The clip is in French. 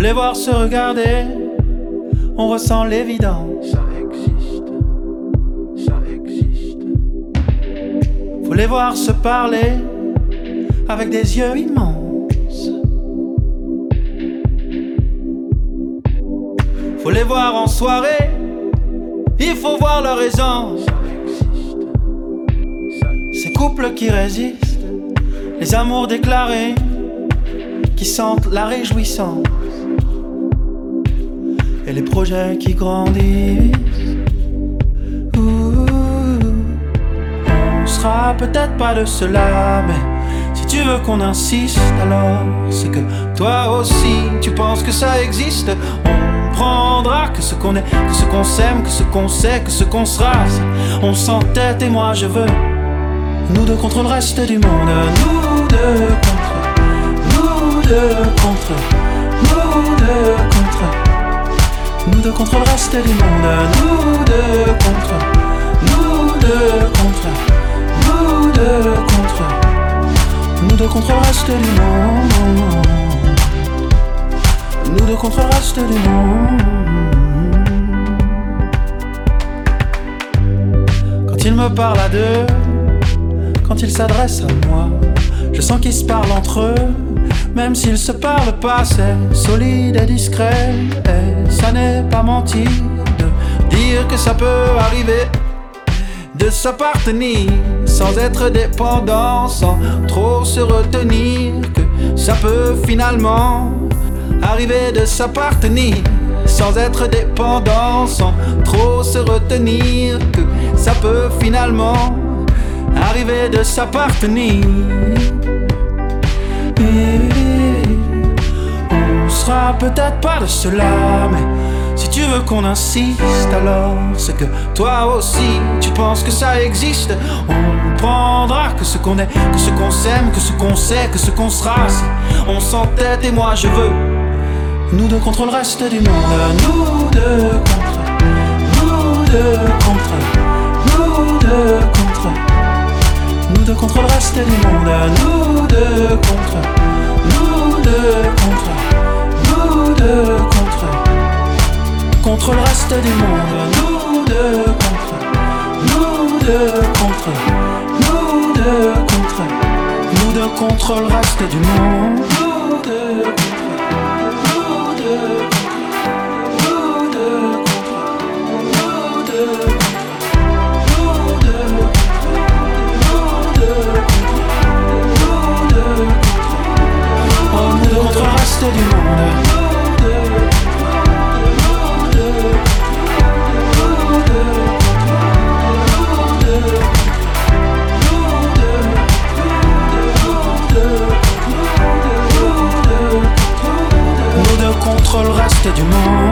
les voir se regarder, on ressent l'évidence. Ça existe, ça existe. Faut les voir se parler avec des yeux immenses. Faut les voir en soirée, il faut voir leur aisance. Ces couples qui résistent, les amours déclarés, qui sentent la réjouissance. Et les projets qui grandissent. Ouh, on sera peut-être pas de cela, mais si tu veux qu'on insiste, alors c'est que toi aussi tu penses que ça existe. On prendra que ce qu'on est, que ce qu'on s'aime, que ce qu'on sait, que ce qu'on sera. On s'entête et moi je veux. Nous deux contre le reste du monde, nous deux contre, nous deux contre, nous deux contre le reste du monde, nous deux contre, nous deux contre, nous deux contre, nous deux contre le reste du monde, nous deux contre le reste du monde. Quand il me parle à deux quand ils s'adressent à moi. Je sens qu'ils se parlent entre eux, même s'ils se parlent pas, c'est solide et discret. Et ça n'est pas mentir de dire que ça peut arriver de s'appartenir sans être dépendant, sans trop se retenir, que ça peut finalement arriver de s'appartenir sans être dépendant, sans trop se retenir, que ça peut finalement arriver de s'appartenir. Peut-être pas de cela, mais si tu veux qu'on insiste, alors c'est que toi aussi tu penses que ça existe. On prendra que ce qu'on est, que ce qu'on s'aime, que ce qu'on sait, que ce qu'on sera. Si on s'entête et moi je veux. Nous deux contre le reste du monde, nous deux contre, nous deux contre, nous deux contre. Nous deux contre le reste du monde, nous deux contre, nous deux contre, contre, contre le reste du monde, nous deux contre, nous deux contre, nous deux contre, nous deux contre le reste du monde, nous deux contre, Nous deux